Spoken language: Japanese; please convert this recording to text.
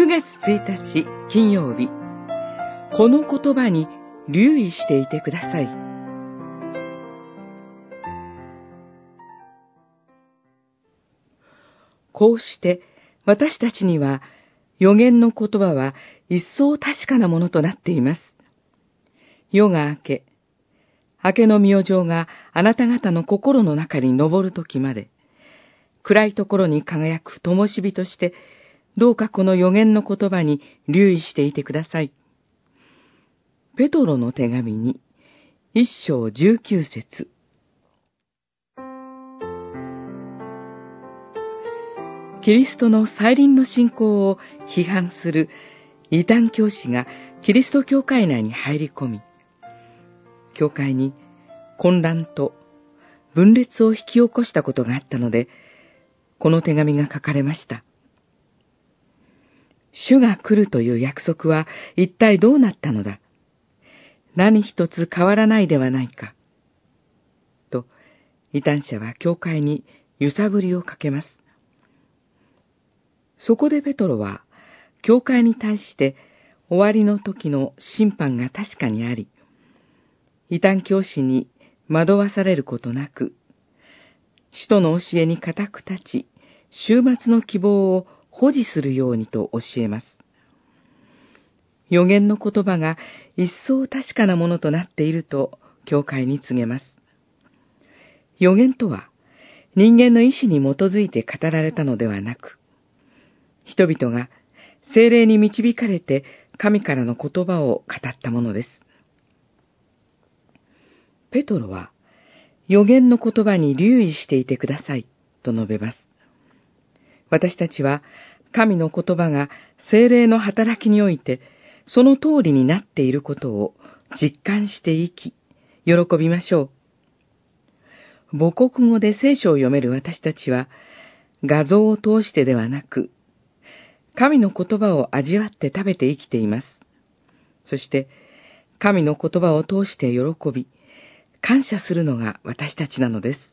9月1日金曜日、この言葉に留意していてください。こうして私たちには予言の言葉は一層確かなものとなっています。夜が明け、明けの明星があなた方の心の中に昇る時まで、暗いところに輝く灯火として、どうかこの予言の言葉に留意していてください。ペトロの手紙に、一章十九節。キリストの再臨の信仰を批判する異端教師がキリスト教会内に入り込み、教会に混乱と分裂を引き起こしたことがあったので、この手紙が書かれました。主が来るという約束は一体どうなったのだ？何一つ変わらないではないか。と、異端者は教会に揺さぶりをかけます。そこでペトロは、教会に対して終わりの時の審判が確かにあり、異端教師に惑わされることなく、使徒の教えに固く立ち、終末の希望を保持するようにと教えます。予言の言葉が一層確かなものとなっていると教会に告げます。予言とは人間の意志に基づいて語られたのではなく、人々が精霊に導かれて神からの言葉を語ったものです。ペトロは予言の言葉に留意していてくださいと述べます。私たちは神の言葉が精霊の働きにおいてその通りになっていることを実感していき、喜びましょう。母国語で聖書を読める私たちは、画像を通してではなく、神の言葉を味わって食べて生きています。そして、神の言葉を通して喜び、感謝するのが私たちなのです。